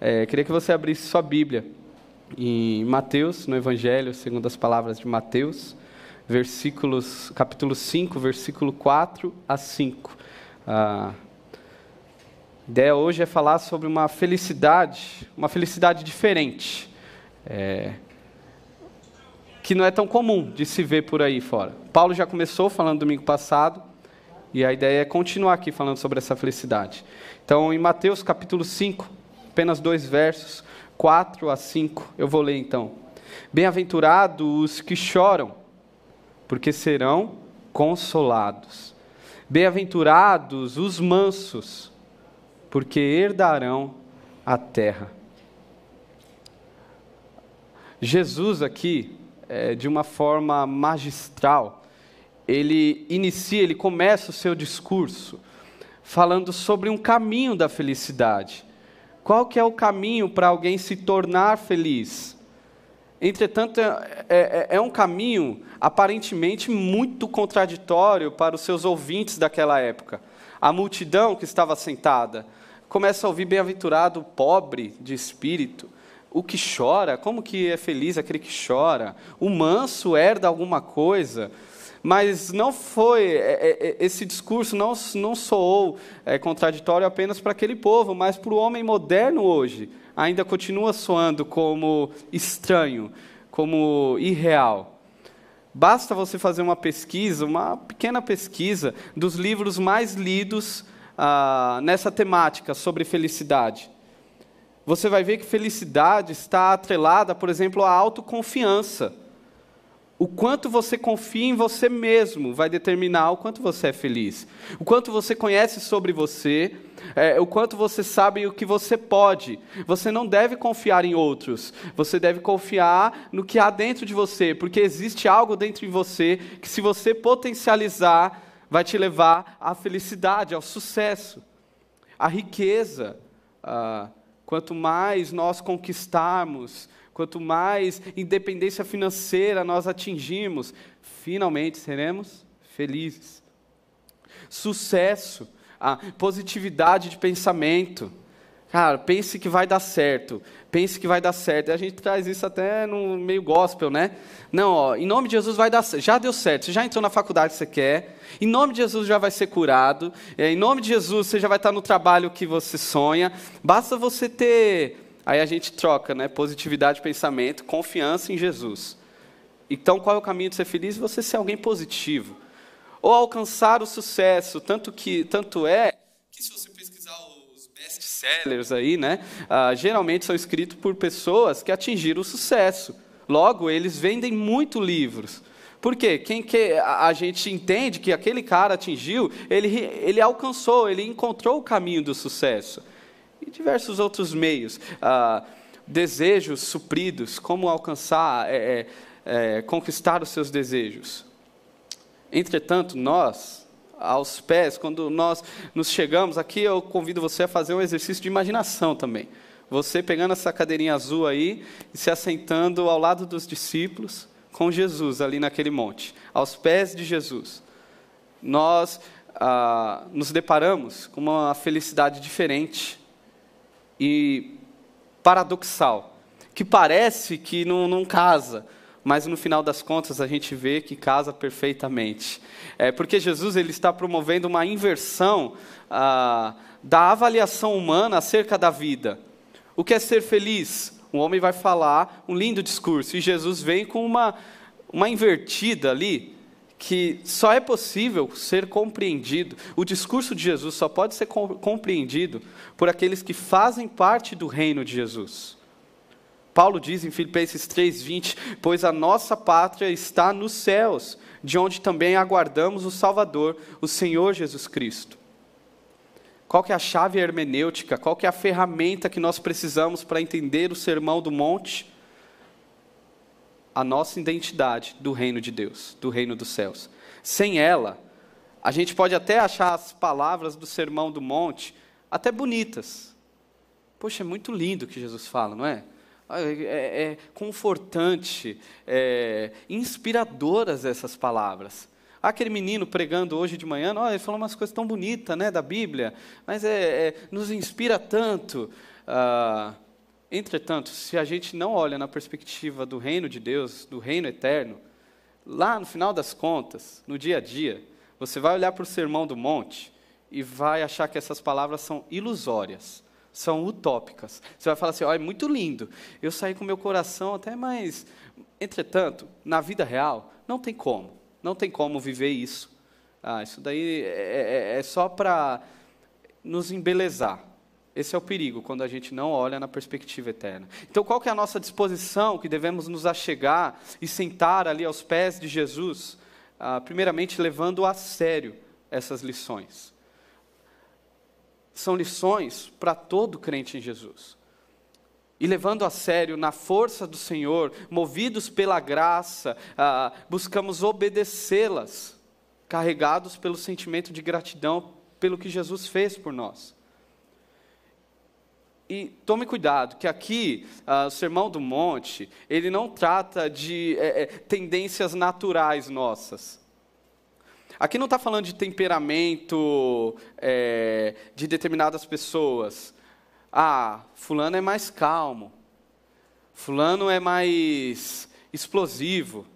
É, queria que você abrisse sua Bíblia em Mateus, no Evangelho, segundo as palavras de Mateus, versículos, capítulo 5, versículo 4 a 5. A ideia hoje é falar sobre uma felicidade, uma felicidade diferente, é, que não é tão comum de se ver por aí fora. Paulo já começou falando domingo passado, e a ideia é continuar aqui falando sobre essa felicidade. Então, em Mateus capítulo 5, apenas dois versos, 4 a 5, eu vou ler então. Bem-aventurados os que choram, porque serão consolados. Bem-aventurados os mansos, porque herdarão a terra. Jesus aqui, é, de uma forma magistral, ele inicia, ele começa o seu discurso falando sobre um caminho da felicidade. Qual que é o caminho para alguém se tornar feliz? Entretanto, é, é, é, um caminho aparentemente muito contraditório para os seus ouvintes daquela época. A multidão que estava sentada começa a ouvir bem-aventurado o pobre de espírito, o que chora, como que é feliz aquele que chora? O manso herda alguma coisa? Mas não foi, é, é, é, esse discurso não, não soou contraditório apenas para aquele povo, mas para o homem moderno hoje. Ainda continua soando como estranho, como irreal. Basta você fazer uma pesquisa, uma pequena pesquisa, dos livros mais lidos ah, nessa temática sobre felicidade. Você vai ver que felicidade está atrelada, por exemplo, à autoconfiança. O quanto você confia em você mesmo vai determinar o quanto você é feliz. O quanto você conhece sobre você, é, o quanto você sabe o que você pode. Você não deve confiar em outros. Você deve confiar no que há dentro de você, porque existe algo dentro de você que, se você potencializar, vai te levar à felicidade, ao sucesso, à riqueza. Ah, quanto mais nós conquistarmos, quanto mais independência financeira nós atingimos, finalmente seremos felizes. Sucesso, a positividade de pensamento. Cara, pense que vai dar certo. Pense que vai dar certo. E a gente traz isso até no meio gospel, né? Não, ó, em nome de Jesus vai dar certo. Já deu certo. Você já entrou na faculdade que você quer. Em nome de Jesus já vai ser curado. É, em nome de Jesus você já vai estar no trabalho que você sonha. Basta você ter Aí a gente troca, né? Positividade de pensamento, confiança em Jesus. Então, qual é o caminho de ser feliz? Você ser alguém positivo. Ou alcançar o sucesso, tanto que tanto é que se você pesquisar os best-sellers aí, né? Ah, geralmente são escritos por pessoas que atingiram o sucesso. Logo, eles vendem muito livros. Por quê? Quem que a gente entende que aquele cara atingiu, ele, ele alcançou, ele encontrou o caminho do sucesso e diversos outros meios. Ah, desejos supridos, como alcançar, é, é, é, conquistar os seus desejos. Entretanto, nós, aos pés, quando nós nos chegamos aqui, eu convido você a fazer um exercício de imaginação também. Você pegando essa cadeirinha azul aí e se assentando ao lado dos discípulos com Jesus ali naquele monte, aos pés de Jesus. Nós ah, nos deparamos com uma felicidade diferente e paradoxal, que parece que não, não casa, mas no final das contas a gente vê que casa perfeitamente. É porque Jesus ele está promovendo uma inversão ah, da avaliação humana acerca da vida. O que é ser feliz? Um homem vai falar um lindo discurso e Jesus vem com uma, uma invertida ali que só é possível ser compreendido, o discurso de Jesus só pode ser compreendido por aqueles que fazem parte do reino de Jesus. Paulo diz em Filipenses 3:20, pois a nossa pátria está nos céus, de onde também aguardamos o Salvador, o Senhor Jesus Cristo. Qual que é a chave hermenêutica? Qual que é a ferramenta que nós precisamos para entender o Sermão do Monte? A nossa identidade do reino de Deus, do reino dos céus. Sem ela, a gente pode até achar as palavras do Sermão do Monte até bonitas. Poxa, é muito lindo o que Jesus fala, não é? É, é, é confortante, é, inspiradoras essas palavras. Aquele menino pregando hoje de manhã, ele falou umas coisas tão bonitas né, da Bíblia, mas é, é, nos inspira tanto. Ah, entretanto, se a gente não olha na perspectiva do reino de Deus, do reino eterno, lá no final das contas, no dia a dia, você vai olhar para o sermão do monte e vai achar que essas palavras são ilusórias, são utópicas. Você vai falar assim: ó, é muito lindo, eu saí com meu coração até mais. Entretanto, na vida real, não tem como, não tem como viver isso. Ah, isso daí é, é, é só para nos embelezar. Esse é o perigo quando a gente não olha na perspectiva eterna. Então, qual que é a nossa disposição que devemos nos achegar e sentar ali aos pés de Jesus? Ah, primeiramente, levando a sério essas lições. São lições para todo crente em Jesus. E levando a sério, na força do Senhor, movidos pela graça, ah, buscamos obedecê-las, carregados pelo sentimento de gratidão pelo que Jesus fez por nós. E tome cuidado, que aqui, uh, o Sermão do Monte, ele não trata de é, é, tendências naturais nossas. Aqui não está falando de temperamento é, de determinadas pessoas. Ah, fulano é mais calmo. Fulano é mais explosivo.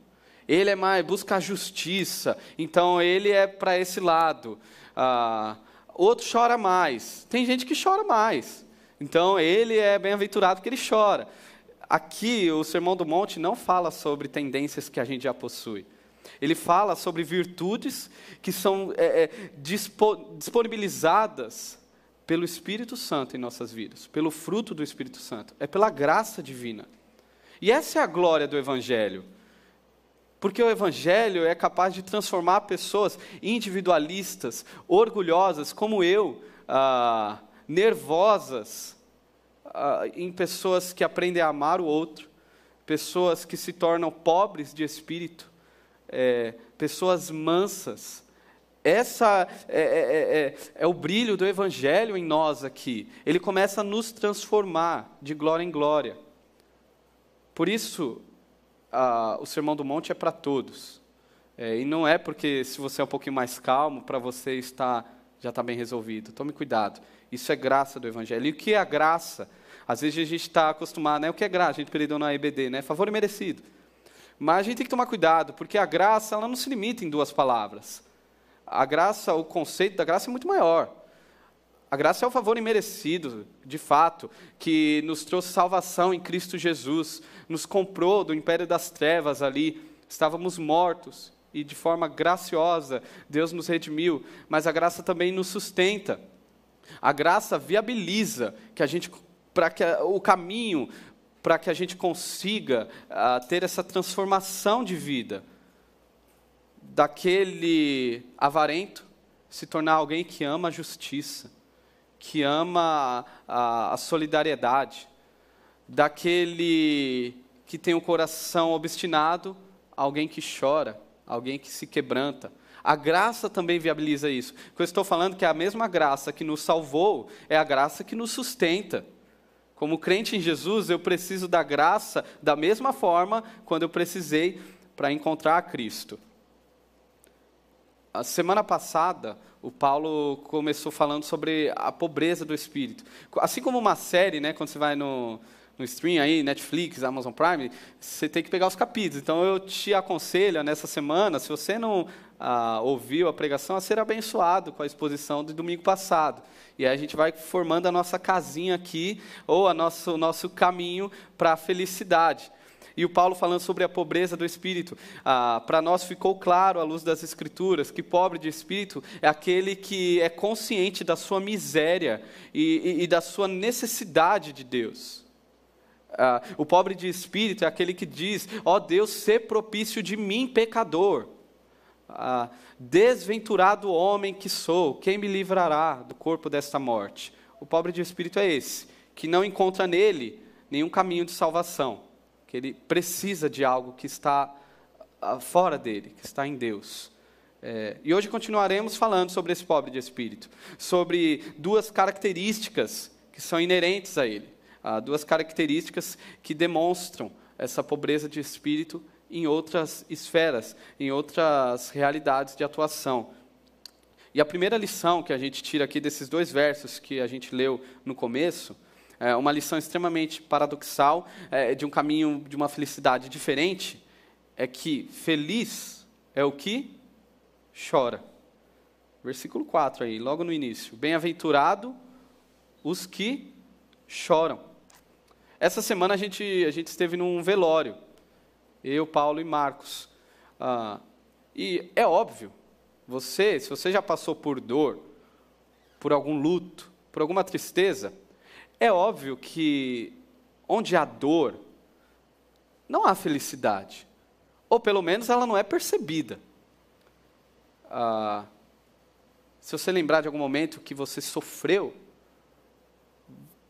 Ele é mais busca a justiça. Então ele é para esse lado. Ah, outro chora mais. Tem gente que chora mais. Então, ele é bem-aventurado porque ele chora. Aqui, o Sermão do Monte não fala sobre tendências que a gente já possui. Ele fala sobre virtudes que são é, é, disponibilizadas pelo Espírito Santo em nossas vidas, pelo fruto do Espírito Santo. É pela graça divina. E essa é a glória do Evangelho. Porque o Evangelho é capaz de transformar pessoas individualistas, orgulhosas, como eu, ah, nervosas uh, em pessoas que aprendem a amar o outro, pessoas que se tornam pobres de espírito, é, pessoas mansas. Essa é, é, é, é, é o brilho do Evangelho em nós aqui. Ele começa a nos transformar de glória em glória. Por isso, o Sermão do Monte é para todos. É, e não é porque se você é um pouquinho mais calmo, para você está, já está bem resolvido. Tome cuidado. Isso é graça do Evangelho. E o que é a graça? Às vezes a gente está acostumado, né? O que é graça? A gente aprendeu na EBD, né? Favor merecido. Mas a gente tem que tomar cuidado, porque a graça ela não se limita em duas palavras. A graça, o conceito da graça é muito maior. A graça é o favor imerecido, de fato, que nos trouxe salvação em Cristo Jesus, nos comprou do império das trevas ali, estávamos mortos e de forma graciosa Deus nos redimiu, mas a graça também nos sustenta. A graça viabiliza que a gente, para que o caminho para que a gente consiga uh, ter essa transformação de vida daquele avarento se tornar alguém que ama a justiça, que ama a, a solidariedade, daquele que tem o coração obstinado, alguém que chora, alguém que se quebranta, a graça também viabiliza isso. O que eu estou falando é que a mesma graça que nos salvou é a graça que nos sustenta. Como crente em Jesus, eu preciso da graça da mesma forma quando eu precisei para encontrar Cristo. A semana passada, o Paulo começou falando sobre a pobreza do espírito. Assim como uma série, né, quando você vai no, no stream aí, Netflix, Amazon Prime, você tem que pegar os capítulos. Então eu te aconselho nessa semana, se você não ah, ouviu a pregação, a ser abençoado com a exposição do domingo passado. E aí a gente vai formando a nossa casinha aqui, ou a nosso, o nosso caminho para a felicidade. E o Paulo falando sobre a pobreza do espírito. Ah, Para nós ficou claro, à luz das Escrituras, que pobre de espírito é aquele que é consciente da sua miséria e, e, e da sua necessidade de Deus. Ah, o pobre de espírito é aquele que diz: Ó oh Deus, se propício de mim, pecador. Ah, desventurado homem que sou, quem me livrará do corpo desta morte? O pobre de espírito é esse, que não encontra nele nenhum caminho de salvação, que ele precisa de algo que está ah, fora dele, que está em Deus. É, e hoje continuaremos falando sobre esse pobre de espírito, sobre duas características que são inerentes a ele ah, duas características que demonstram essa pobreza de espírito em outras esferas, em outras realidades de atuação. E a primeira lição que a gente tira aqui desses dois versos que a gente leu no começo, é, uma lição extremamente paradoxal é, de um caminho de uma felicidade diferente, é que feliz é o que chora. Versículo 4 aí, logo no início. Bem-aventurado os que choram. Essa semana a gente, a gente esteve num velório, eu, Paulo e Marcos. Ah, e é óbvio, você, se você já passou por dor, por algum luto, por alguma tristeza, é óbvio que onde há dor, não há felicidade. Ou pelo menos ela não é percebida. Ah, se você lembrar de algum momento que você sofreu,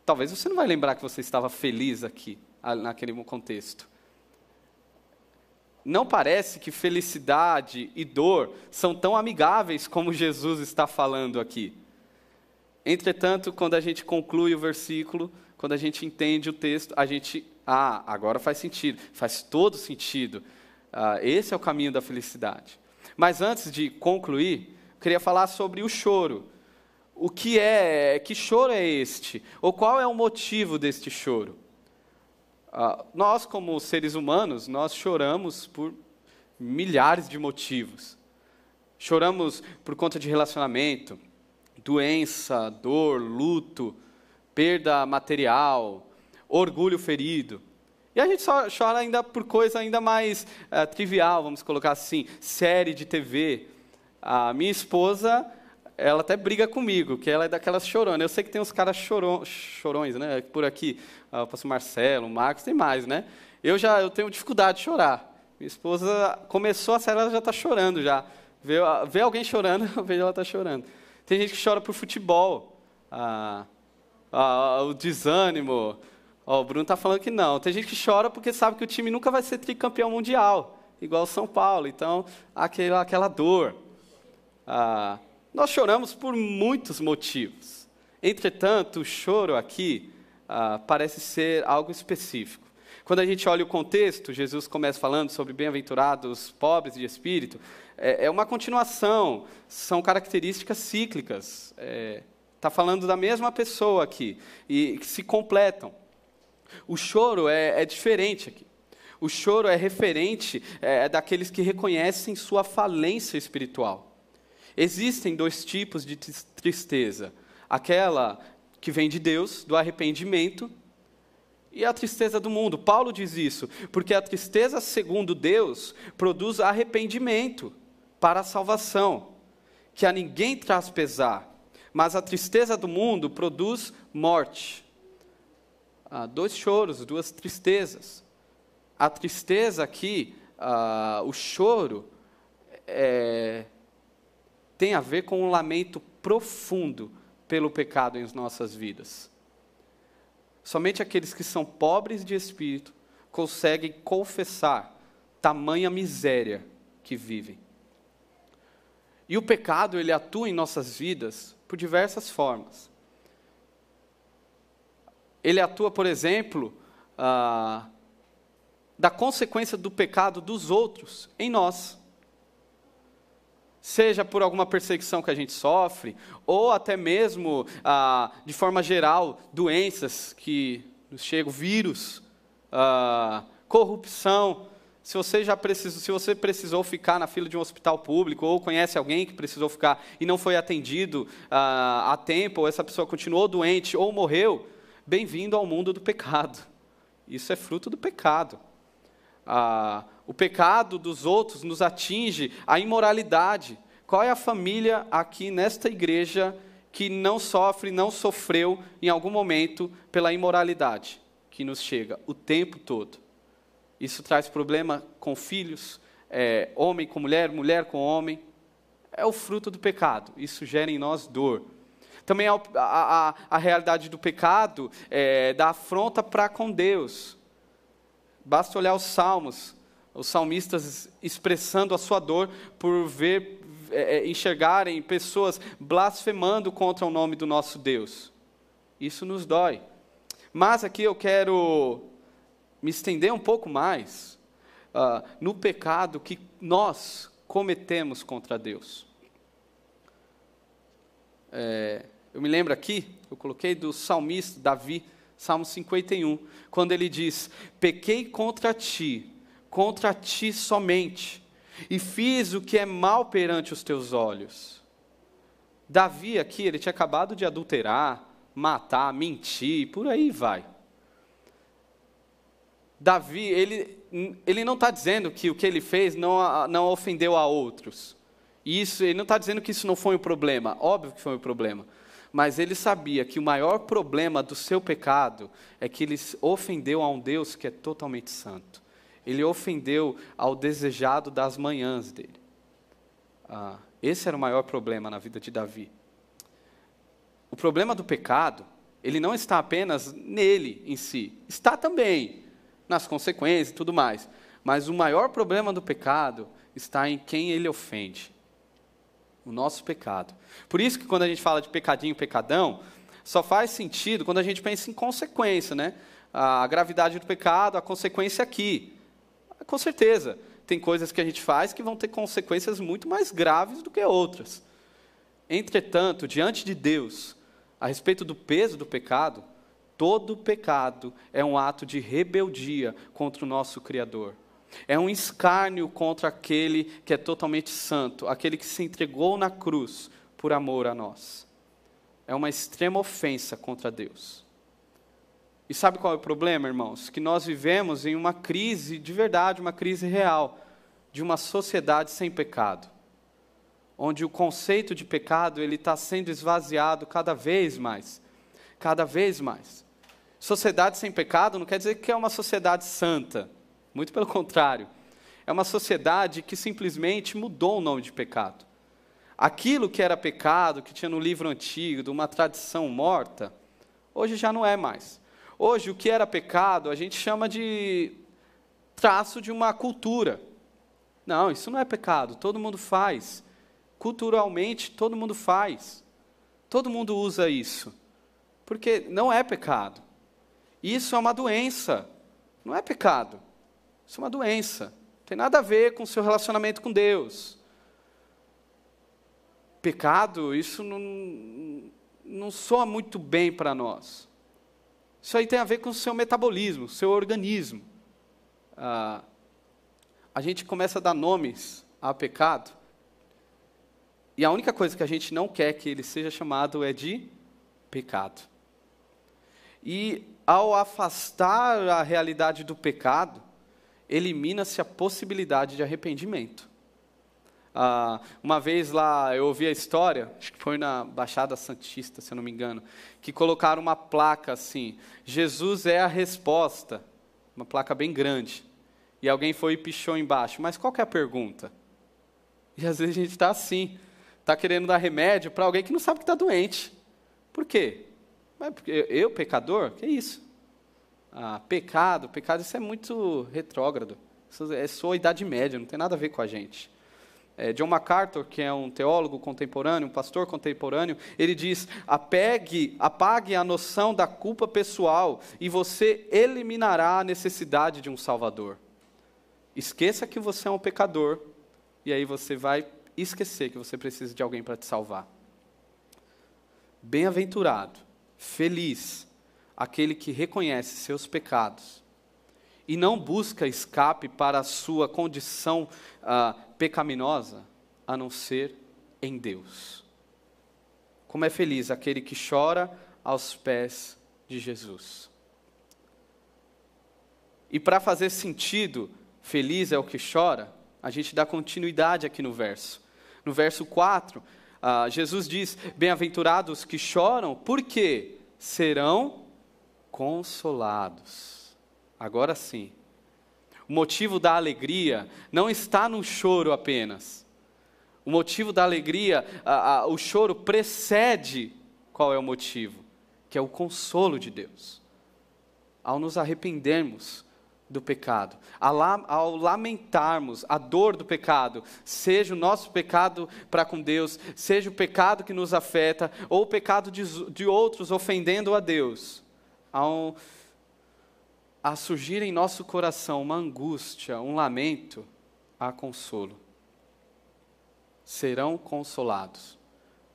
talvez você não vai lembrar que você estava feliz aqui, naquele contexto. Não parece que felicidade e dor são tão amigáveis como Jesus está falando aqui. Entretanto, quando a gente conclui o versículo, quando a gente entende o texto, a gente, ah, agora faz sentido, faz todo sentido. Ah, esse é o caminho da felicidade. Mas antes de concluir, queria falar sobre o choro o que é, que choro é este? Ou qual é o motivo deste choro? Ah, nós, como seres humanos, nós choramos por milhares de motivos. Choramos por conta de relacionamento, doença, dor, luto, perda material, orgulho ferido. E a gente só chora ainda por coisa ainda mais uh, trivial, vamos colocar assim, série de TV. A minha esposa ela até briga comigo, que ela é daquelas choronas. Eu sei que tem uns caras chorão, chorões, né? Por aqui, uh, o Marcelo, o Marcos, tem mais, né? Eu já eu tenho dificuldade de chorar. Minha esposa começou a série, ela já está chorando já. Vê, vê alguém chorando, eu vejo ela está chorando. Tem gente que chora por futebol. Ah, ah, o desânimo. Oh, o Bruno está falando que não. Tem gente que chora porque sabe que o time nunca vai ser tricampeão mundial, igual o São Paulo. Então, aquela, aquela dor. Ah, nós choramos por muitos motivos. Entretanto, o choro aqui ah, parece ser algo específico. Quando a gente olha o contexto, Jesus começa falando sobre bem-aventurados pobres de espírito, é, é, uma continuação, são características cíclicas. Está é, tá falando da mesma pessoa aqui, e que se completam. O choro é, é diferente aqui. O choro é referente é, daqueles que reconhecem sua falência espiritual. Existem dois tipos de tristeza: aquela que vem de Deus, do arrependimento, e a tristeza do mundo. Paulo diz isso, porque a tristeza segundo Deus produz arrependimento para a salvação, que a ninguém traz pesar, mas a tristeza do mundo produz morte. Ah, dois choros, duas tristezas. A tristeza aqui, ah, o choro, é, tem a ver com um lamento profundo pelo pecado em nossas vidas. Somente aqueles que são pobres de espírito conseguem confessar tamanha miséria que vivem. E o pecado, ele atua em nossas vidas por diversas formas. Ele atua, por exemplo, ah, da consequência do pecado dos outros em nós seja por alguma perseguição que a gente sofre, ou até mesmo, ah, de forma geral, doenças que nos chegam, vírus, ah, corrupção. Se você já precisou, se você precisou ficar na fila de um hospital público, ou conhece alguém que precisou ficar e não foi atendido ah, a tempo, ou essa pessoa continuou doente ou morreu, bem-vindo ao mundo do pecado. Isso é fruto do pecado. O pecado dos outros nos atinge, a imoralidade. Qual é a família aqui nesta igreja que não sofre, não sofreu em algum momento pela imoralidade que nos chega o tempo todo? Isso traz problema com filhos, é, homem com mulher, mulher com homem. É o fruto do pecado. Isso gera em nós dor. Também a, a, a realidade do pecado, é, da afronta para com Deus. Basta olhar os salmos os salmistas expressando a sua dor por ver, é, é, enxergarem pessoas blasfemando contra o nome do nosso Deus. Isso nos dói. Mas aqui eu quero me estender um pouco mais uh, no pecado que nós cometemos contra Deus. É, eu me lembro aqui, eu coloquei do salmista Davi, Salmo 51, quando ele diz: Pequei contra ti, contra ti somente, e fiz o que é mal perante os teus olhos. Davi aqui, ele tinha acabado de adulterar, matar, mentir, por aí vai. Davi, ele, ele não está dizendo que o que ele fez não, não ofendeu a outros. Isso, ele não está dizendo que isso não foi um problema. Óbvio que foi um problema. Mas ele sabia que o maior problema do seu pecado é que ele ofendeu a um Deus que é totalmente santo. Ele ofendeu ao desejado das manhãs dele. Ah, esse era o maior problema na vida de Davi. O problema do pecado, ele não está apenas nele em si, está também nas consequências e tudo mais. Mas o maior problema do pecado está em quem ele ofende o nosso pecado. Por isso que quando a gente fala de pecadinho, pecadão, só faz sentido quando a gente pensa em consequência, né? A gravidade do pecado, a consequência aqui. Com certeza, tem coisas que a gente faz que vão ter consequências muito mais graves do que outras. Entretanto, diante de Deus, a respeito do peso do pecado, todo pecado é um ato de rebeldia contra o nosso Criador. É um escárnio contra aquele que é totalmente santo, aquele que se entregou na cruz por amor a nós. É uma extrema ofensa contra Deus. E sabe qual é o problema, irmãos? Que nós vivemos em uma crise de verdade, uma crise real, de uma sociedade sem pecado, onde o conceito de pecado ele está sendo esvaziado cada vez mais, cada vez mais. Sociedade sem pecado não quer dizer que é uma sociedade santa muito pelo contrário. É uma sociedade que simplesmente mudou o nome de pecado. Aquilo que era pecado, que tinha no livro antigo, de uma tradição morta, hoje já não é mais. Hoje, o que era pecado, a gente chama de traço de uma cultura. Não, isso não é pecado, todo mundo faz. Culturalmente, todo mundo faz. Todo mundo usa isso. Porque não é pecado. Isso é uma doença, não é pecado. Isso é uma doença. Não tem nada a ver com o seu relacionamento com Deus. Pecado, isso não, não soa muito bem para nós. Isso aí tem a ver com o seu metabolismo, o seu organismo. Ah, a gente começa a dar nomes ao pecado, e a única coisa que a gente não quer que ele seja chamado é de pecado. E ao afastar a realidade do pecado, elimina-se a possibilidade de arrependimento. Ah, uma vez lá eu ouvi a história, acho que foi na Baixada Santista, se eu não me engano, que colocaram uma placa assim: Jesus é a resposta, uma placa bem grande. E alguém foi e pichou embaixo. Mas qual é a pergunta? E às vezes a gente está assim, está querendo dar remédio para alguém que não sabe que está doente. Por quê? Mas porque eu, pecador? Que isso? Ah, pecado, pecado, isso é muito retrógrado. Isso é só a Idade Média, não tem nada a ver com a gente. É, John MacArthur, que é um teólogo contemporâneo, um pastor contemporâneo, ele diz: apegue, apague a noção da culpa pessoal e você eliminará a necessidade de um Salvador. Esqueça que você é um pecador e aí você vai esquecer que você precisa de alguém para te salvar. Bem-aventurado, feliz aquele que reconhece seus pecados e não busca escape para a sua condição ah, pecaminosa, a não ser em Deus. Como é feliz aquele que chora aos pés de Jesus. E para fazer sentido, feliz é o que chora, a gente dá continuidade aqui no verso. No verso 4, ah, Jesus diz: Bem-aventurados que choram, porque serão consolados. Agora sim. O motivo da alegria não está no choro apenas. O motivo da alegria, a, a, o choro precede qual é o motivo? Que é o consolo de Deus. Ao nos arrependermos do pecado, ao lamentarmos a dor do pecado, seja o nosso pecado para com Deus, seja o pecado que nos afeta, ou o pecado de, de outros ofendendo a Deus, ao, a surgir em nosso coração uma angústia, um lamento, há consolo. Serão consolados.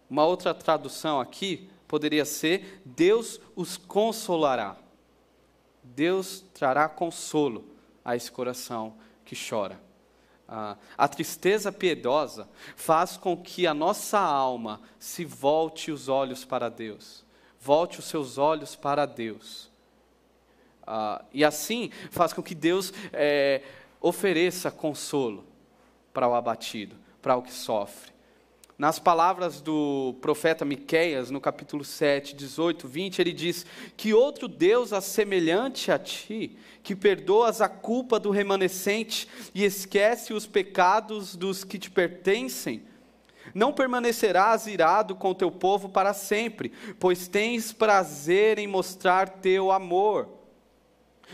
Uma outra tradução aqui poderia ser: Deus os consolará. Deus trará consolo a esse coração que chora. Ah, a tristeza piedosa faz com que a nossa alma se volte os olhos para Deus, volte os seus olhos para Deus. Ah, e assim faz com que Deus é, ofereça consolo para o abatido, para o que sofre. Nas palavras do profeta Miqueias, no capítulo 7, 18, 20, ele diz: Que outro Deus assemelhante a ti, que perdoas a culpa do remanescente e esquece os pecados dos que te pertencem, não permanecerás irado com teu povo para sempre, pois tens prazer em mostrar teu amor.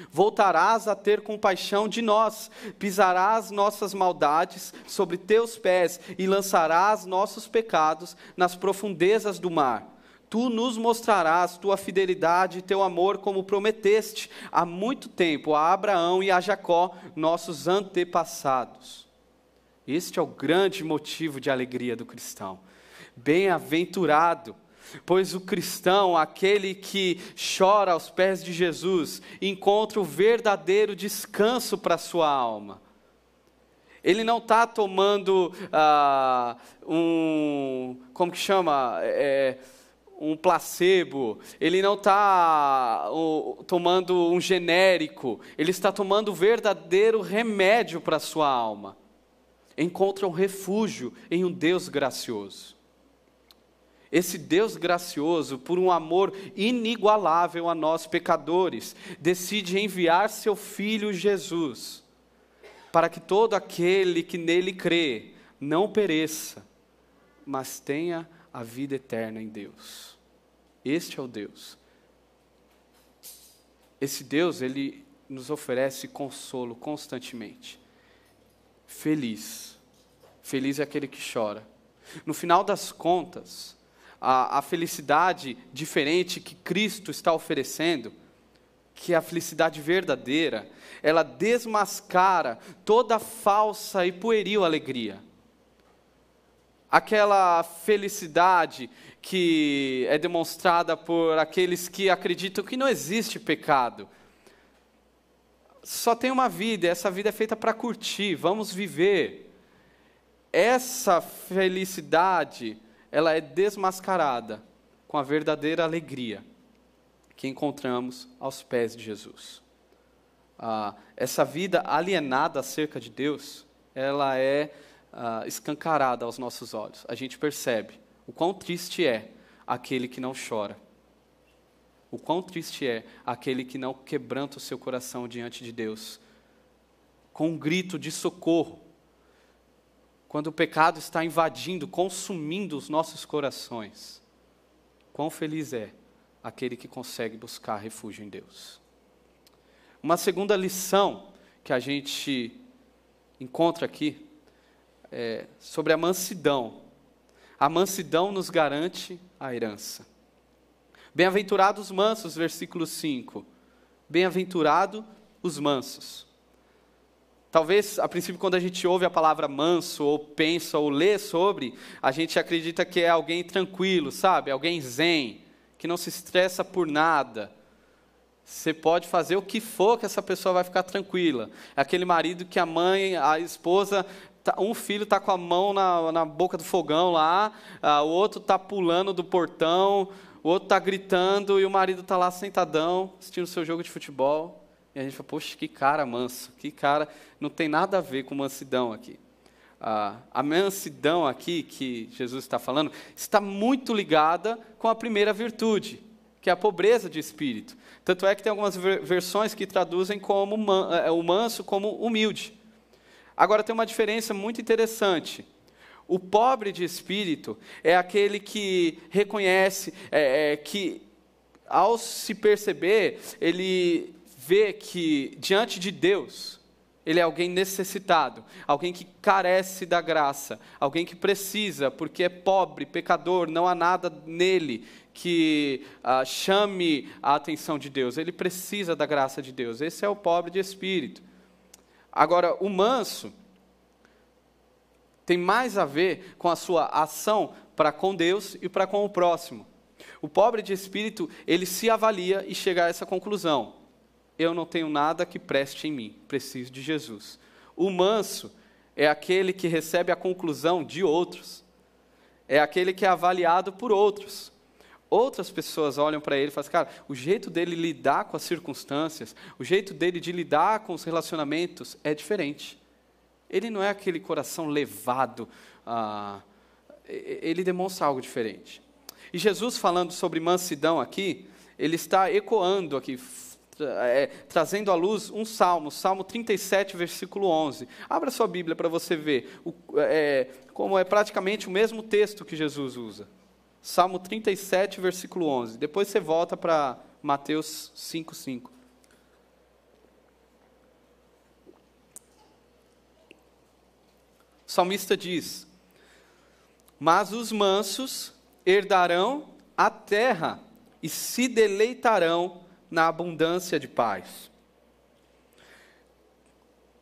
Voltarás a ter compaixão de nós, pisarás nossas maldades sobre teus pés e lançarás nossos pecados nas profundezas do mar. Tu nos mostrarás tua fidelidade e teu amor, como prometeste há muito tempo a Abraão e a Jacó, nossos antepassados. Este é o grande motivo de alegria do cristão. Bem-aventurado Pois o cristão, aquele que chora aos pés de Jesus, encontra o verdadeiro descanso para sua alma. Ele não está tomando ah, um. Como que chama? É, um placebo, ele não está tomando um genérico, ele está tomando o verdadeiro remédio para a sua alma. Encontra um refúgio em um Deus gracioso. Esse Deus gracioso, por um amor inigualável a nós pecadores, decide enviar seu Filho Jesus, para que todo aquele que nele crê não pereça, mas tenha a vida eterna em Deus. Este é o Deus. Esse Deus, ele nos oferece consolo constantemente. Feliz. Feliz é aquele que chora. No final das contas, a, a felicidade diferente que Cristo está oferecendo, que é a felicidade verdadeira, ela desmascara toda falsa e pueril alegria. Aquela felicidade que é demonstrada por aqueles que acreditam que não existe pecado. Só tem uma vida, essa vida é feita para curtir, vamos viver. Essa felicidade ela é desmascarada com a verdadeira alegria que encontramos aos pés de Jesus. Ah, essa vida alienada acerca de Deus, ela é ah, escancarada aos nossos olhos. A gente percebe o quão triste é aquele que não chora. O quão triste é aquele que não quebranta o seu coração diante de Deus, com um grito de socorro, quando o pecado está invadindo, consumindo os nossos corações, quão feliz é aquele que consegue buscar refúgio em Deus. Uma segunda lição que a gente encontra aqui é sobre a mansidão. A mansidão nos garante a herança. Bem-aventurados mansos, versículo 5. Bem-aventurado os mansos. Talvez, a princípio, quando a gente ouve a palavra manso, ou pensa, ou lê sobre, a gente acredita que é alguém tranquilo, sabe? Alguém zen, que não se estressa por nada. Você pode fazer o que for que essa pessoa vai ficar tranquila. É aquele marido que a mãe, a esposa, tá, um filho está com a mão na, na boca do fogão lá, o outro está pulando do portão, o outro está gritando e o marido está lá sentadão, assistindo o seu jogo de futebol. E a gente fala, poxa, que cara manso, que cara, não tem nada a ver com mansidão aqui. Ah, a mansidão aqui que Jesus está falando está muito ligada com a primeira virtude, que é a pobreza de espírito. Tanto é que tem algumas versões que traduzem como man, é, o manso como humilde. Agora tem uma diferença muito interessante. O pobre de espírito é aquele que reconhece é, é, que, ao se perceber, ele vê que diante de Deus, ele é alguém necessitado, alguém que carece da graça, alguém que precisa, porque é pobre, pecador, não há nada nele que ah, chame a atenção de Deus, ele precisa da graça de Deus. Esse é o pobre de espírito. Agora, o manso tem mais a ver com a sua ação para com Deus e para com o próximo. O pobre de espírito, ele se avalia e chega a essa conclusão eu não tenho nada que preste em mim, preciso de Jesus. O manso é aquele que recebe a conclusão de outros, é aquele que é avaliado por outros. Outras pessoas olham para ele e falam assim, cara, o jeito dele lidar com as circunstâncias, o jeito dele de lidar com os relacionamentos é diferente. Ele não é aquele coração levado, ah, ele demonstra algo diferente. E Jesus falando sobre mansidão aqui, ele está ecoando aqui, é, trazendo à luz um salmo, Salmo 37, versículo 11. Abra sua Bíblia para você ver o, é, como é praticamente o mesmo texto que Jesus usa. Salmo 37, versículo 11. Depois você volta para Mateus 5, 5. O salmista diz: Mas os mansos herdarão a terra e se deleitarão na abundância de paz.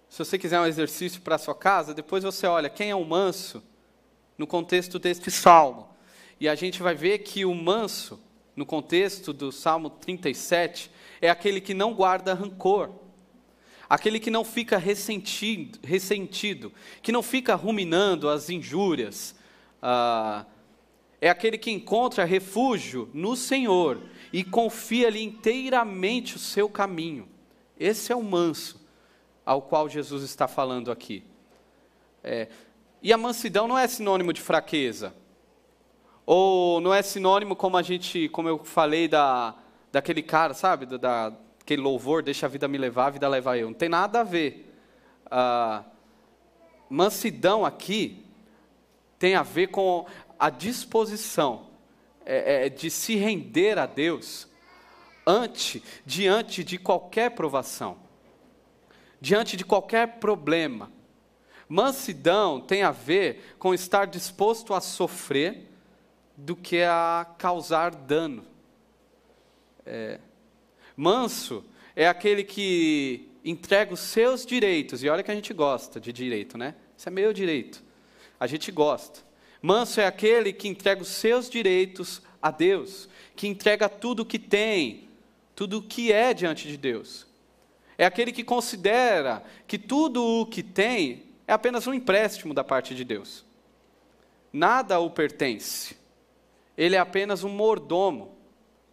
Se você quiser um exercício para a sua casa, depois você olha quem é o manso no contexto deste salmo. E a gente vai ver que o manso, no contexto do Salmo 37, é aquele que não guarda rancor, aquele que não fica ressentido, ressentido que não fica ruminando as injúrias, ah, é aquele que encontra refúgio no Senhor e confia-lhe inteiramente o seu caminho. Esse é o manso ao qual Jesus está falando aqui. É, e a mansidão não é sinônimo de fraqueza. Ou não é sinônimo como a gente, como eu falei da daquele cara, sabe, da, aquele louvor, deixa a vida me levar, a vida leva eu. Não tem nada a ver. Ah, mansidão aqui tem a ver com a disposição é, é, de se render a Deus ante, diante de qualquer provação, diante de qualquer problema. Mansidão tem a ver com estar disposto a sofrer do que a causar dano. É, manso é aquele que entrega os seus direitos, e olha que a gente gosta de direito, né? Isso é meu direito. A gente gosta. Manso é aquele que entrega os seus direitos a Deus, que entrega tudo o que tem, tudo o que é diante de Deus. É aquele que considera que tudo o que tem é apenas um empréstimo da parte de Deus. Nada o pertence. Ele é apenas um mordomo,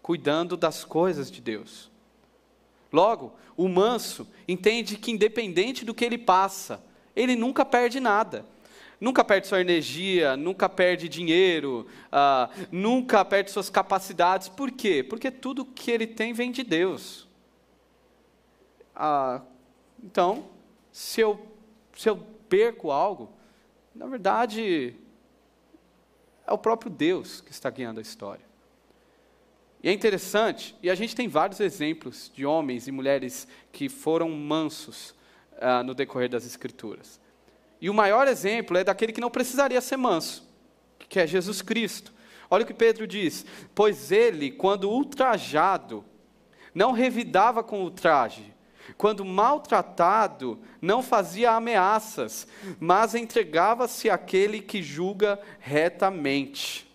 cuidando das coisas de Deus. Logo, o manso entende que, independente do que ele passa, ele nunca perde nada nunca perde sua energia, nunca perde dinheiro, ah, nunca perde suas capacidades. Por quê? Porque tudo que ele tem vem de Deus. Ah, então, se eu, se eu perco algo, na verdade, é o próprio Deus que está guiando a história. E é interessante, e a gente tem vários exemplos de homens e mulheres que foram mansos ah, no decorrer das Escrituras. E o maior exemplo é daquele que não precisaria ser manso, que é Jesus Cristo. Olha o que Pedro diz: Pois ele, quando ultrajado, não revidava com ultraje, quando maltratado, não fazia ameaças, mas entregava-se àquele que julga retamente.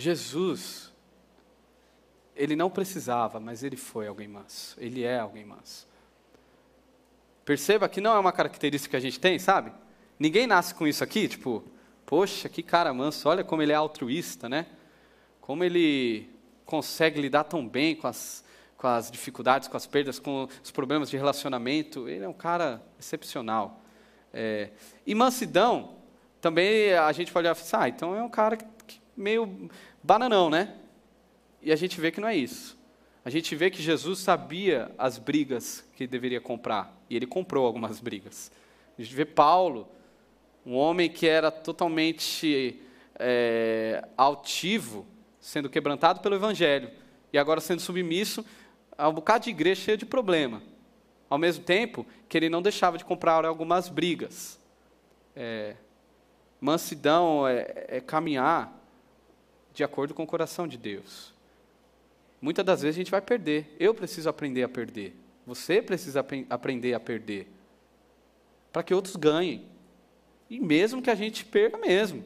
Jesus, ele não precisava, mas ele foi alguém manso, ele é alguém manso. Perceba que não é uma característica que a gente tem, sabe? Ninguém nasce com isso aqui, tipo, poxa, que cara manso, olha como ele é altruísta, né? Como ele consegue lidar tão bem com as, com as dificuldades, com as perdas, com os problemas de relacionamento. Ele é um cara excepcional. É, e mansidão, também a gente pode falar, assim, ah, então é um cara meio bananão, né? E a gente vê que não é isso. A gente vê que Jesus sabia as brigas que deveria comprar. E ele comprou algumas brigas. A gente vê Paulo, um homem que era totalmente é, altivo, sendo quebrantado pelo Evangelho, e agora sendo submisso a um bocado de igreja cheia de problema. Ao mesmo tempo que ele não deixava de comprar algumas brigas. É, mansidão é, é caminhar de acordo com o coração de Deus. Muitas das vezes a gente vai perder. Eu preciso aprender a perder. Você precisa aprender a perder. Para que outros ganhem. E mesmo que a gente perca mesmo.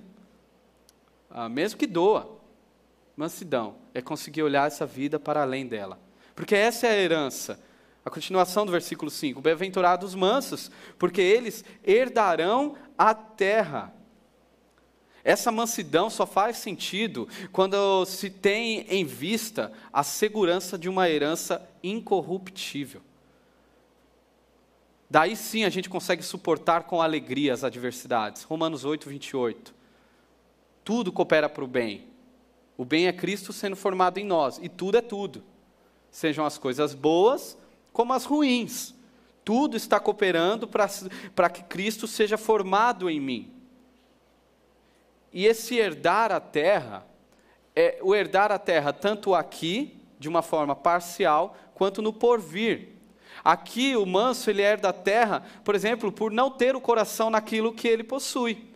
Ah, mesmo que doa. Mansidão é conseguir olhar essa vida para além dela. Porque essa é a herança. A continuação do versículo 5: Bem-aventurados os mansos, porque eles herdarão a terra. Essa mansidão só faz sentido quando se tem em vista a segurança de uma herança incorruptível. Daí sim a gente consegue suportar com alegria as adversidades. Romanos 8, 28. Tudo coopera para o bem. O bem é Cristo sendo formado em nós, e tudo é tudo. Sejam as coisas boas como as ruins. Tudo está cooperando para que Cristo seja formado em mim. E esse herdar a terra, é o herdar a terra tanto aqui, de uma forma parcial, quanto no porvir. Aqui o manso ele herda a terra, por exemplo, por não ter o coração naquilo que ele possui.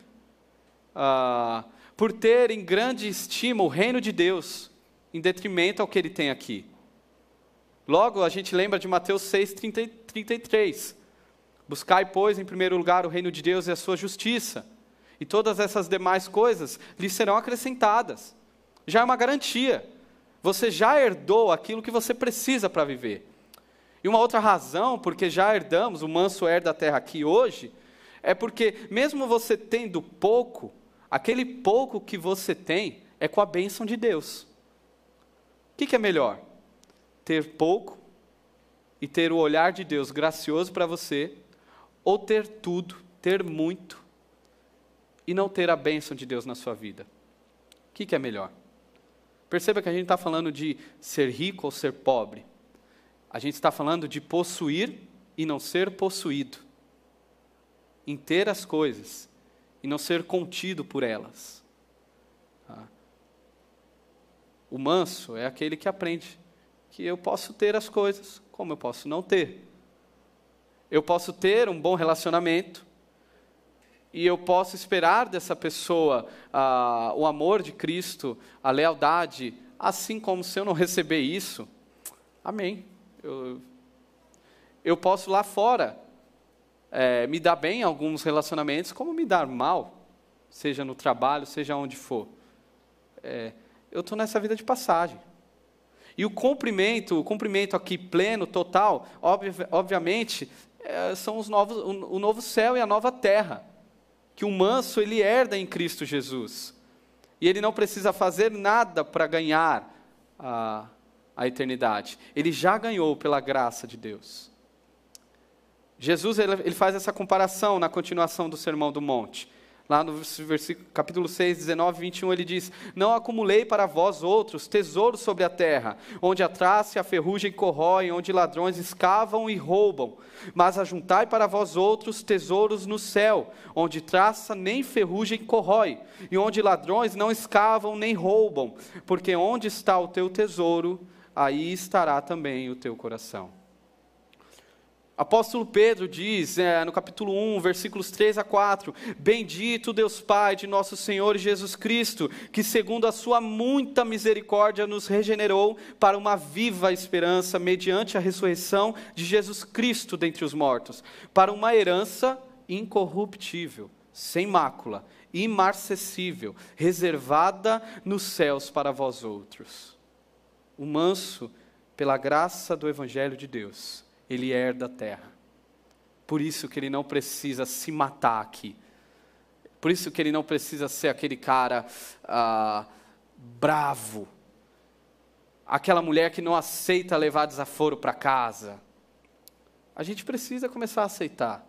Ah, por ter em grande estima o reino de Deus, em detrimento ao que ele tem aqui. Logo, a gente lembra de Mateus 6, 30, 33. Buscai, pois, em primeiro lugar o reino de Deus e a sua justiça e todas essas demais coisas lhe serão acrescentadas. Já é uma garantia. Você já herdou aquilo que você precisa para viver. E uma outra razão, porque já herdamos, o manso herda a terra aqui hoje, é porque, mesmo você tendo pouco, aquele pouco que você tem é com a bênção de Deus. O que, que é melhor? Ter pouco e ter o olhar de Deus gracioso para você, ou ter tudo, ter muito e não ter a bênção de Deus na sua vida? O que, que é melhor? Perceba que a gente está falando de ser rico ou ser pobre. A gente está falando de possuir e não ser possuído. Em ter as coisas e não ser contido por elas. Tá? O manso é aquele que aprende que eu posso ter as coisas, como eu posso não ter. Eu posso ter um bom relacionamento, e eu posso esperar dessa pessoa ah, o amor de Cristo, a lealdade, assim como se eu não receber isso, amém. Eu, eu posso lá fora é, me dar bem em alguns relacionamentos, como me dar mal, seja no trabalho, seja onde for. É, eu estou nessa vida de passagem. E o cumprimento, o cumprimento aqui pleno, total, obviamente, é, são os novos, o, o novo céu e a nova terra que o manso ele herda em Cristo Jesus. E ele não precisa fazer nada para ganhar a, a eternidade. Ele já ganhou pela graça de Deus. Jesus ele, ele faz essa comparação na continuação do Sermão do Monte. Lá no versículo, capítulo 6, 19 21, ele diz: Não acumulei para vós outros tesouros sobre a terra, onde a traça e a ferrugem corroem, onde ladrões escavam e roubam. Mas ajuntai para vós outros tesouros no céu, onde traça nem ferrugem corrói, e onde ladrões não escavam nem roubam. Porque onde está o teu tesouro, aí estará também o teu coração. Apóstolo Pedro diz, é, no capítulo 1, versículos 3 a 4: Bendito Deus Pai de nosso Senhor Jesus Cristo, que segundo a sua muita misericórdia nos regenerou para uma viva esperança mediante a ressurreição de Jesus Cristo dentre os mortos, para uma herança incorruptível, sem mácula, imarcessível, reservada nos céus para vós outros. O manso, pela graça do Evangelho de Deus ele herda a terra. Por isso que ele não precisa se matar aqui. Por isso que ele não precisa ser aquele cara ah, bravo. Aquela mulher que não aceita levar desaforo para casa. A gente precisa começar a aceitar.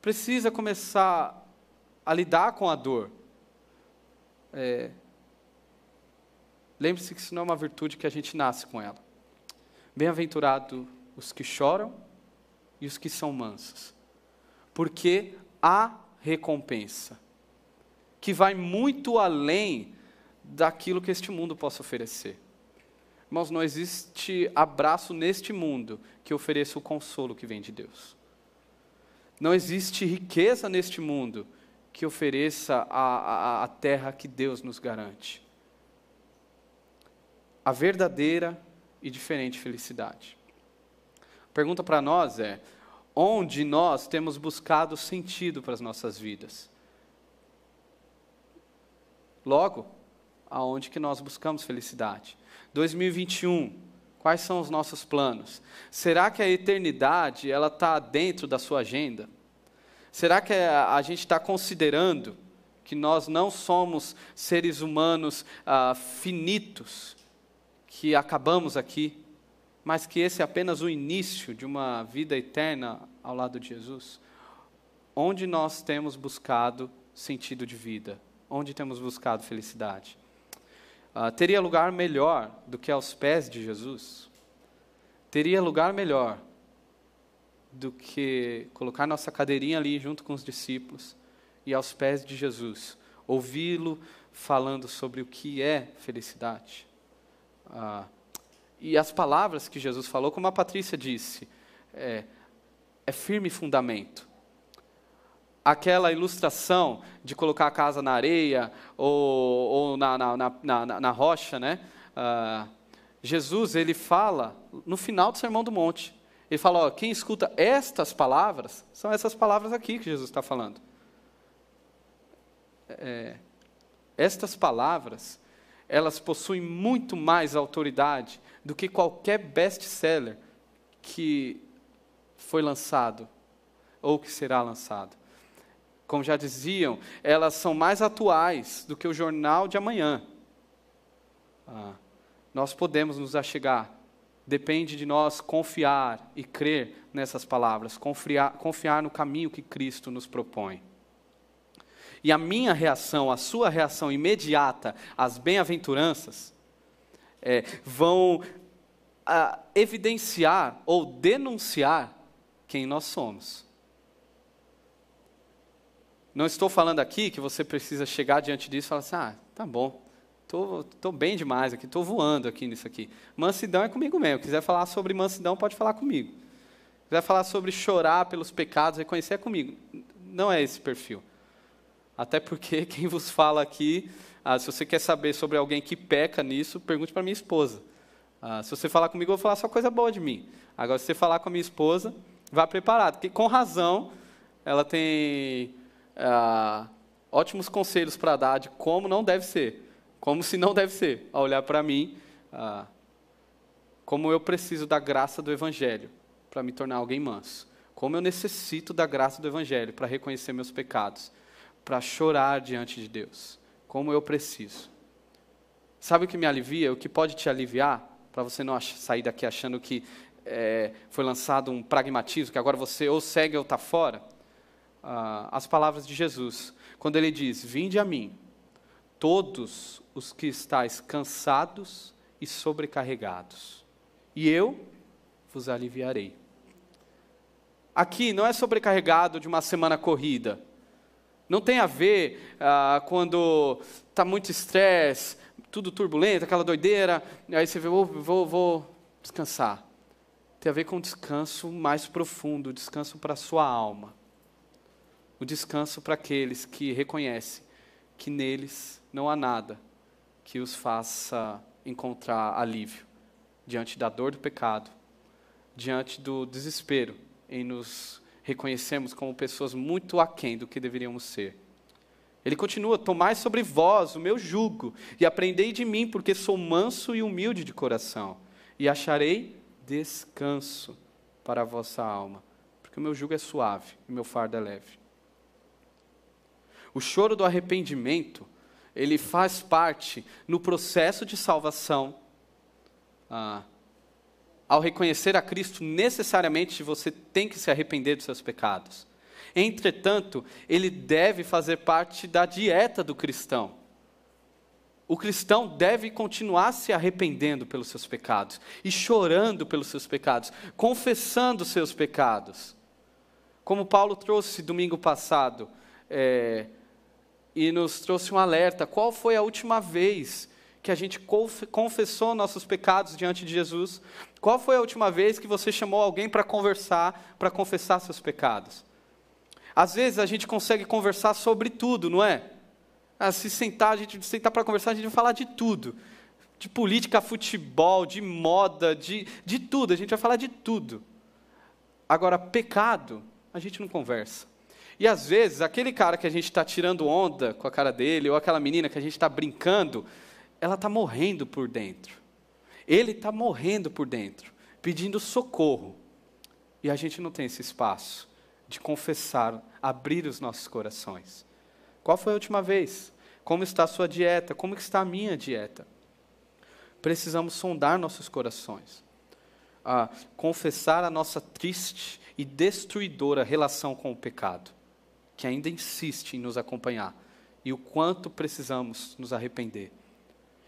Precisa começar a lidar com a dor. É, Lembre-se que isso não é uma virtude que a gente nasce com ela. Bem-aventurado os que choram e os que são mansos. Porque há recompensa que vai muito além daquilo que este mundo possa oferecer. Irmãos, não existe abraço neste mundo que ofereça o consolo que vem de Deus. Não existe riqueza neste mundo que ofereça a, a, a terra que Deus nos garante. A verdadeira e diferente felicidade pergunta para nós é: onde nós temos buscado sentido para as nossas vidas? Logo, aonde que nós buscamos felicidade? 2021, Quais são os nossos planos? Será que a eternidade ela está dentro da sua agenda? Será que a, gente está considerando que nós não somos seres humanos ah, finitos, que acabamos aqui, mas que esse é apenas o início de uma vida eterna ao lado de Jesus? Onde nós temos buscado sentido de vida? Onde temos buscado felicidade? Uh, teria lugar melhor do que aos pés de Jesus? Teria lugar melhor do que colocar nossa cadeirinha ali junto com os discípulos e aos pés de Jesus, ouvi-lo falando sobre o que é felicidade? Uh, e as palavras que Jesus falou, como a Patrícia disse, é, é firme fundamento aquela ilustração de colocar a casa na areia ou, ou na, na, na, na, na rocha, né? Uh, Jesus ele fala no final do Sermão do Monte. Ele fala: ó, quem escuta estas palavras são essas palavras aqui que Jesus está falando. É, estas palavras elas possuem muito mais autoridade do que qualquer best-seller que foi lançado ou que será lançado como já diziam, elas são mais atuais do que o jornal de amanhã. Ah, nós podemos nos achegar, depende de nós confiar e crer nessas palavras, confiar, confiar no caminho que Cristo nos propõe. E a minha reação, a sua reação imediata às bem-aventuranças, é, vão ah, evidenciar ou denunciar quem nós somos. Não estou falando aqui que você precisa chegar diante disso e falar assim: ah, tá bom, estou tô, tô bem demais aqui, estou voando aqui nisso aqui. Mansidão é comigo mesmo. Quiser falar sobre mansidão, pode falar comigo. Quiser falar sobre chorar pelos pecados, reconhecer é comigo. Não é esse perfil. Até porque quem vos fala aqui, ah, se você quer saber sobre alguém que peca nisso, pergunte para minha esposa. Ah, se você falar comigo, eu vou falar só coisa boa de mim. Agora, se você falar com a minha esposa, vá preparado, porque com razão ela tem ah, ótimos conselhos para dar de como não deve ser, como se não deve ser, a olhar para mim, ah, como eu preciso da graça do Evangelho para me tornar alguém manso, como eu necessito da graça do Evangelho para reconhecer meus pecados, para chorar diante de Deus, como eu preciso. Sabe o que me alivia? O que pode te aliviar? Para você não sair daqui achando que é, foi lançado um pragmatismo, que agora você ou segue ou está fora ah, as palavras de Jesus, quando ele diz: Vinde a mim, todos os que estáis cansados e sobrecarregados, e eu vos aliviarei. Aqui não é sobrecarregado de uma semana corrida. Não tem a ver ah, quando está muito estresse, tudo turbulento, aquela doideira, aí você vê, vou, vou, vou descansar. Tem a ver com um descanso mais profundo, descanso para a sua alma o descanso para aqueles que reconhecem que neles não há nada que os faça encontrar alívio diante da dor do pecado, diante do desespero em nos reconhecermos como pessoas muito aquém do que deveríamos ser. Ele continua: Tomai sobre vós o meu jugo e aprendei de mim, porque sou manso e humilde de coração, e acharei descanso para a vossa alma, porque o meu jugo é suave e o meu fardo é leve. O choro do arrependimento, ele faz parte no processo de salvação. Ah, ao reconhecer a Cristo, necessariamente você tem que se arrepender dos seus pecados. Entretanto, ele deve fazer parte da dieta do cristão. O cristão deve continuar se arrependendo pelos seus pecados e chorando pelos seus pecados, confessando os seus pecados. Como Paulo trouxe domingo passado, é, e nos trouxe um alerta. Qual foi a última vez que a gente confessou nossos pecados diante de Jesus? Qual foi a última vez que você chamou alguém para conversar, para confessar seus pecados? Às vezes a gente consegue conversar sobre tudo, não é? Ah, se sentar, a gente sentar para conversar, a gente vai falar de tudo. De política, futebol, de moda, de, de tudo. A gente vai falar de tudo. Agora, pecado, a gente não conversa. E às vezes, aquele cara que a gente está tirando onda com a cara dele, ou aquela menina que a gente está brincando, ela está morrendo por dentro. Ele está morrendo por dentro, pedindo socorro. E a gente não tem esse espaço de confessar, abrir os nossos corações. Qual foi a última vez? Como está a sua dieta? Como está a minha dieta? Precisamos sondar nossos corações. Ah, confessar a nossa triste e destruidora relação com o pecado, que ainda insiste em nos acompanhar, e o quanto precisamos nos arrepender.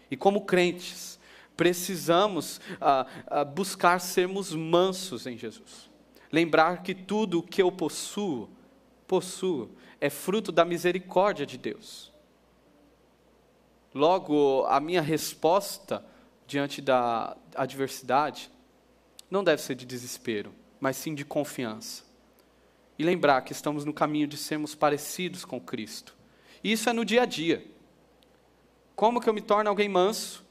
E como crentes, precisamos ah, ah, buscar sermos mansos em Jesus. Lembrar que tudo o que eu possuo, possuo, é fruto da misericórdia de Deus. Logo, a minha resposta diante da adversidade não deve ser de desespero, mas sim de confiança. E lembrar que estamos no caminho de sermos parecidos com Cristo. E isso é no dia a dia. Como que eu me torno alguém manso?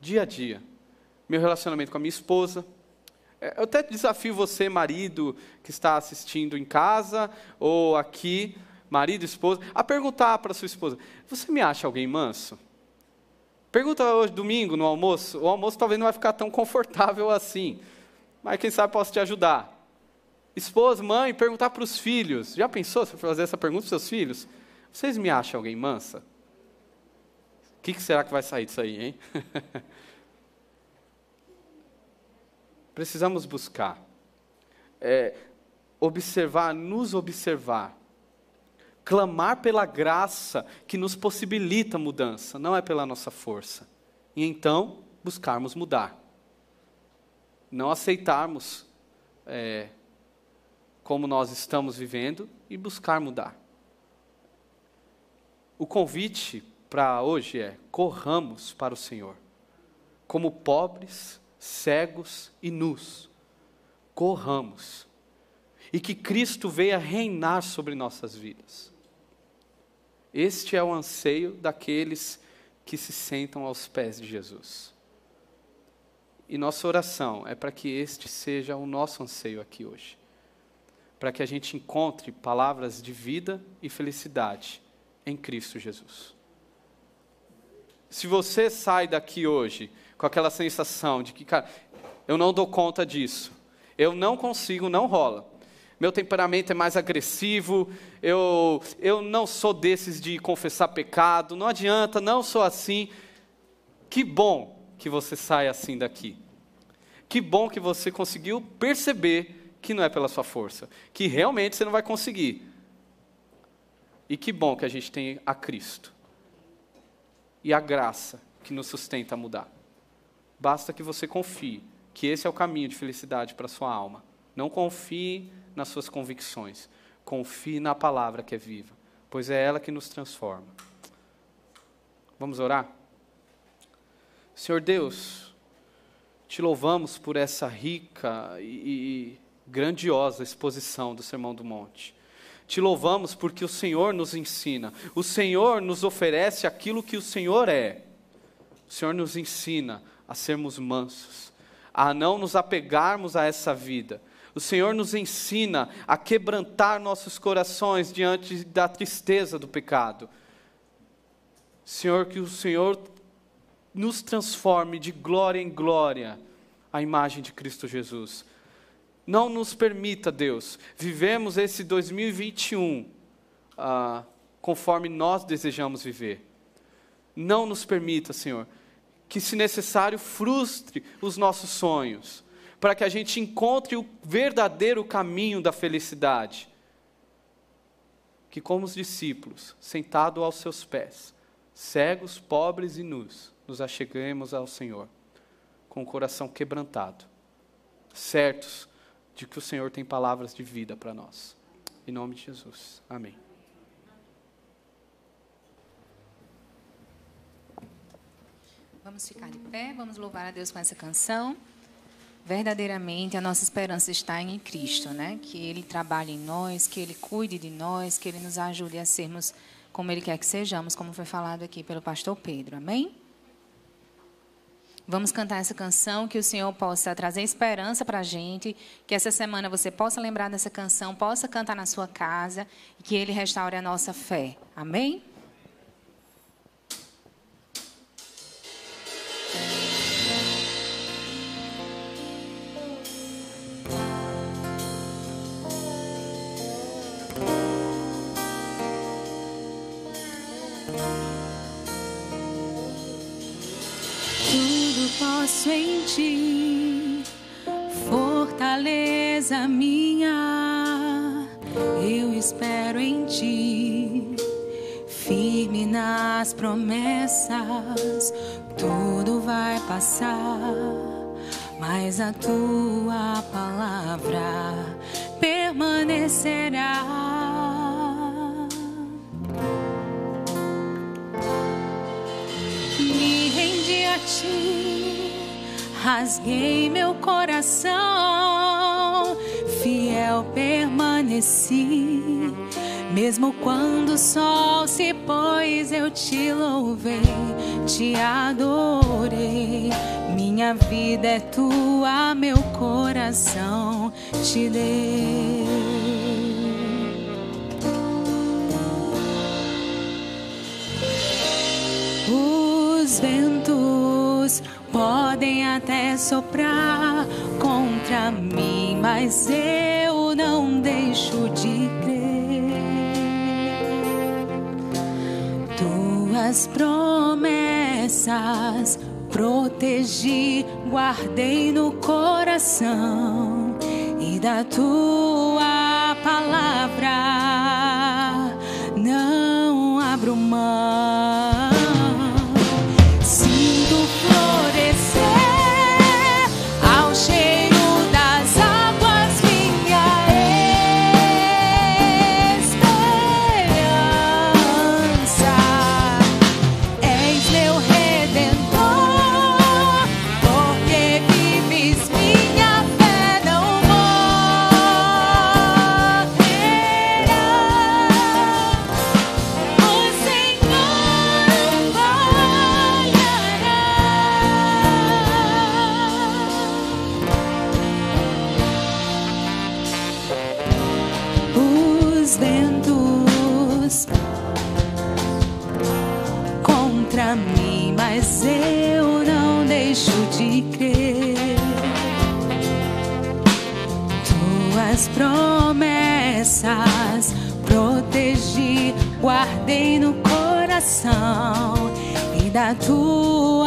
Dia a dia. Meu relacionamento com a minha esposa. É, eu até desafio você, marido, que está assistindo em casa ou aqui, marido, esposa, a perguntar para sua esposa: Você me acha alguém manso? Pergunta hoje, domingo, no almoço. O almoço talvez não vai ficar tão confortável assim, mas quem sabe posso te ajudar. Esposa, mãe, perguntar para os filhos. Já pensou se fazer essa pergunta para os seus filhos? Vocês me acham alguém mansa? Que, que será que vai sair disso aí, hein? Precisamos buscar, é, observar, nos observar clamar pela graça que nos possibilita mudança, não é pela nossa força. E então buscarmos mudar. Não aceitarmos é, como nós estamos vivendo e buscar mudar. O convite para hoje é: corramos para o Senhor, como pobres, cegos e nus. Corramos. E que Cristo venha reinar sobre nossas vidas. Este é o anseio daqueles que se sentam aos pés de Jesus. E nossa oração é para que este seja o nosso anseio aqui hoje. Para que a gente encontre palavras de vida e felicidade em Cristo Jesus. Se você sai daqui hoje com aquela sensação de que, cara, eu não dou conta disso, eu não consigo, não rola meu temperamento é mais agressivo, eu, eu não sou desses de confessar pecado, não adianta, não sou assim. Que bom que você sai assim daqui. Que bom que você conseguiu perceber que não é pela sua força, que realmente você não vai conseguir. E que bom que a gente tem a Cristo e a graça que nos sustenta a mudar. Basta que você confie que esse é o caminho de felicidade para sua alma. Não confie nas suas convicções. Confie na palavra que é viva, pois é ela que nos transforma. Vamos orar? Senhor Deus, te louvamos por essa rica e, grandiosa exposição do Sermão do Monte. Te louvamos porque o Senhor nos ensina, o Senhor nos oferece aquilo que o Senhor é. O Senhor nos ensina a sermos mansos, a não nos apegarmos a essa vida, o Senhor nos ensina a quebrantar nossos corações diante da tristeza do pecado. Senhor, que o Senhor nos transforme de glória em glória a imagem de Cristo Jesus. Não nos permita, Deus, vivemos esse 2021 ah, conforme nós desejamos viver. Não nos permita, Senhor, que, se necessário, frustre os nossos sonhos para que a gente encontre o verdadeiro caminho da felicidade. Que, como os discípulos, sentados aos seus pés, cegos, pobres e nus, nos acheguemos ao Senhor, com o coração quebrantado, certos de que o Senhor tem palavras de vida para nós. Em nome de Jesus. Amém. Vamos ficar de pé, vamos louvar a Deus com essa canção verdadeiramente a nossa esperança está em Cristo, né? Que Ele trabalhe em nós, que Ele cuide de nós, que Ele nos ajude a sermos como Ele quer que sejamos, como foi falado aqui pelo pastor Pedro. Amém? Vamos cantar essa canção, que o Senhor possa trazer esperança para a gente, que essa semana você possa lembrar dessa canção, possa cantar na sua casa e que Ele restaure a nossa fé. Amém? Promessas. Tudo vai passar, mas a tua palavra permanecerá. ti, rasguei meu coração, fiel permaneci. Mesmo quando o sol se pôs, eu te louvei, te adorei. Minha vida é tua, meu coração te dei. Os ventos podem até soprar contra mim, mas eu não deixo de Tuas promessas. Protegi, guardei no coração e da tua palavra coração e da tua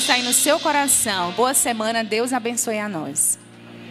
esperança aí no seu coração. Boa semana, Deus abençoe a nós.